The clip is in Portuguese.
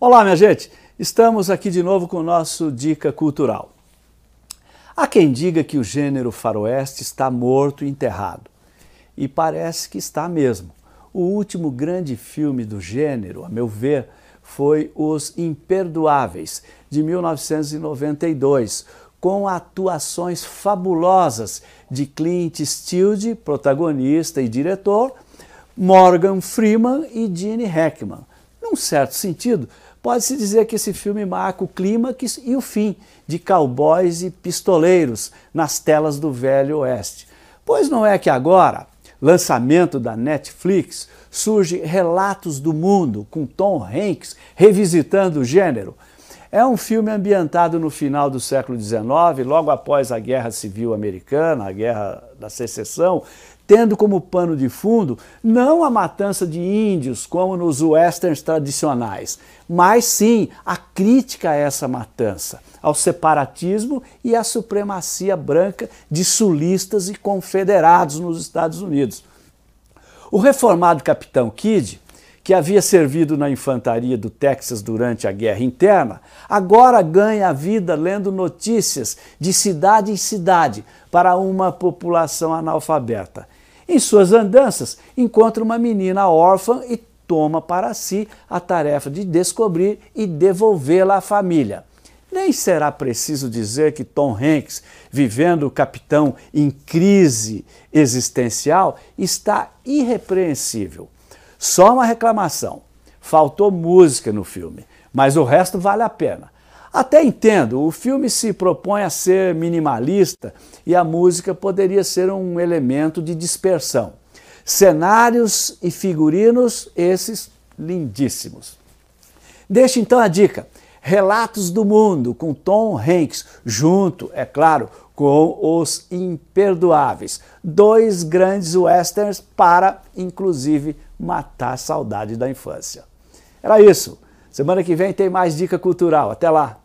Olá, minha gente! Estamos aqui de novo com o nosso Dica Cultural. Há quem diga que o gênero faroeste está morto e enterrado. E parece que está mesmo. O último grande filme do gênero, a meu ver, foi Os Imperdoáveis, de 1992, com atuações fabulosas de Clint Eastwood, protagonista e diretor, Morgan Freeman e Gene Hackman. Num certo sentido, Pode-se dizer que esse filme marca o clímax e o fim de cowboys e pistoleiros nas telas do Velho Oeste. Pois não é que agora, lançamento da Netflix, surge Relatos do Mundo com Tom Hanks revisitando o gênero. É um filme ambientado no final do século XIX, logo após a Guerra Civil Americana, a Guerra da Secessão, tendo como pano de fundo não a matança de índios, como nos westerns tradicionais, mas sim a crítica a essa matança, ao separatismo e à supremacia branca de sulistas e confederados nos Estados Unidos. O reformado capitão Kidd que havia servido na infantaria do Texas durante a guerra interna, agora ganha a vida lendo notícias de cidade em cidade para uma população analfabeta. Em suas andanças, encontra uma menina órfã e toma para si a tarefa de descobrir e devolvê-la à família. Nem será preciso dizer que Tom Hanks, vivendo o capitão em crise existencial, está irrepreensível. Só uma reclamação: faltou música no filme, mas o resto vale a pena. Até entendo, o filme se propõe a ser minimalista e a música poderia ser um elemento de dispersão. Cenários e figurinos, esses lindíssimos. Deixe então a dica: Relatos do Mundo, com Tom Hanks, junto, é claro, com Os Imperdoáveis. Dois grandes westerns para, inclusive, matar a saudade da infância. Era isso. Semana que vem tem mais dica cultural. Até lá!